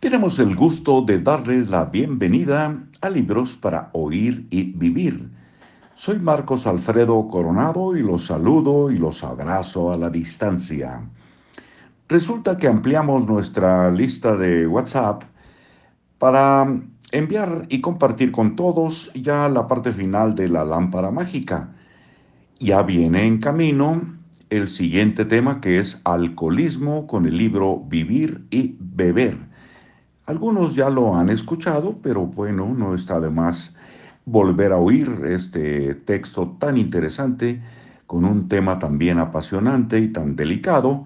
Tenemos el gusto de darles la bienvenida a Libros para Oír y Vivir. Soy Marcos Alfredo Coronado y los saludo y los abrazo a la distancia. Resulta que ampliamos nuestra lista de WhatsApp para enviar y compartir con todos ya la parte final de la lámpara mágica. Ya viene en camino el siguiente tema que es alcoholismo con el libro Vivir y Beber. Algunos ya lo han escuchado, pero bueno, no está de más volver a oír este texto tan interesante con un tema también apasionante y tan delicado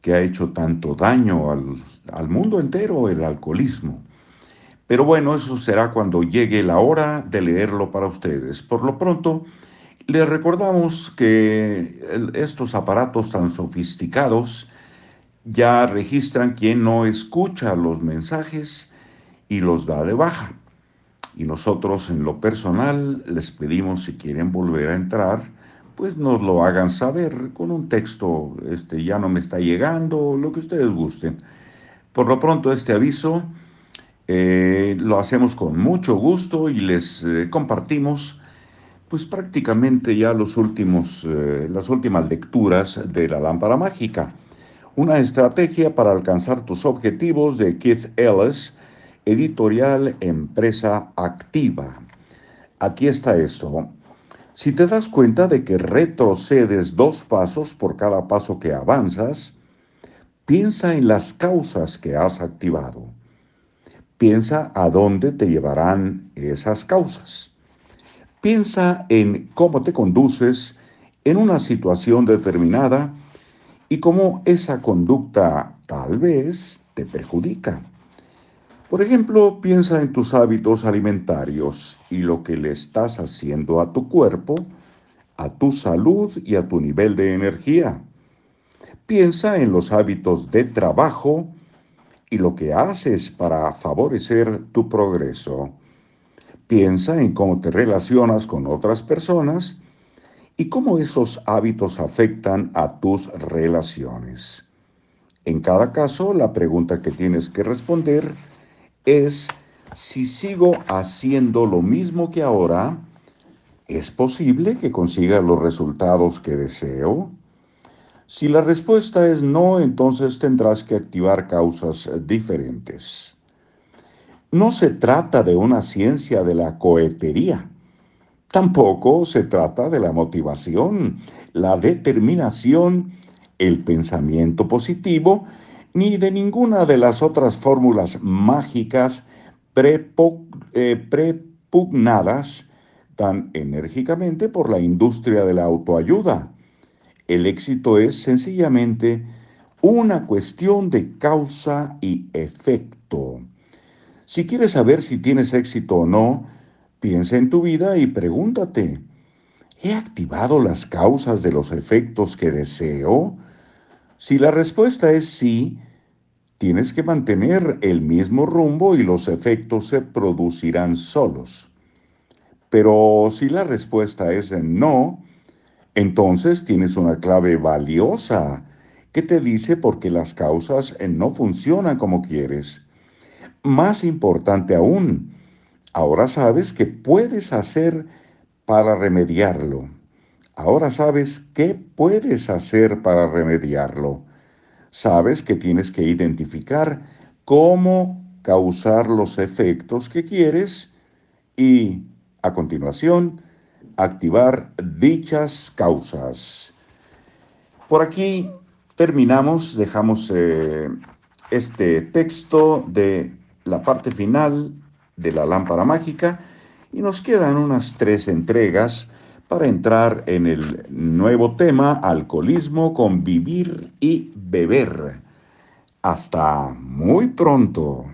que ha hecho tanto daño al, mundo entero, el alcoholismo. Pero bueno, eso será cuando llegue la hora de leerlo para ustedes. Por lo pronto, les recordamos que estos aparatos tan sofisticados ya registran quien no escucha los mensajes y los da de baja. Y nosotros en lo personal les pedimos si quieren volver a entrar, pues nos lo hagan saber con un texto, este ya no me está llegando, lo que ustedes gusten. Por lo pronto este aviso eh, lo hacemos con mucho gusto y les eh, compartimos pues prácticamente ya los últimos, eh, las últimas lecturas de la lámpara mágica. Una estrategia para alcanzar tus objetivos de Keith Ellis, editorial Empresa Activa. Aquí está esto. Si te das cuenta de que retrocedes dos pasos por cada paso que avanzas, piensa en las causas que has activado. Piensa a dónde te llevarán esas causas. Piensa en cómo te conduces en una situación determinada y cómo esa conducta tal vez te perjudica. Por ejemplo, piensa en tus hábitos alimentarios y lo que le estás haciendo a tu cuerpo, a tu salud y a tu nivel de energía. Piensa en los hábitos de trabajo y lo que haces para favorecer tu progreso. Piensa en cómo te relacionas con otras personas y cómo esos hábitos afectan a tus relaciones. En cada caso, la pregunta que tienes que responder es, si sigo haciendo lo mismo que ahora, ¿es posible que consiga los resultados que deseo? Si la respuesta es no, entonces tendrás que activar causas diferentes. No se trata de una ciencia de la cohetería Tampoco se trata de la motivación, la determinación, el pensamiento positivo, ni de ninguna de las otras fórmulas mágicas eh, prepugnadas tan enérgicamente por la industria de la autoayuda. El éxito es sencillamente una cuestión de causa y efecto. Si quieres saber si tienes éxito o no, Piensa en tu vida y pregúntate, ¿he activado las causas de los efectos que deseo? Si la respuesta es sí, tienes que mantener el mismo rumbo y los efectos se producirán solos. Pero si la respuesta es no, entonces tienes una clave valiosa que te dice por qué las causas no funcionan como quieres. Más importante aún, Ahora sabes qué puedes hacer para remediarlo. Ahora sabes qué puedes hacer para remediarlo. Sabes que tienes que identificar cómo causar los efectos que quieres y, a continuación, activar dichas causas. Por aquí terminamos, dejamos eh, este texto de la parte final de la lámpara mágica y nos quedan unas tres entregas para entrar en el nuevo tema alcoholismo con vivir y beber. Hasta muy pronto.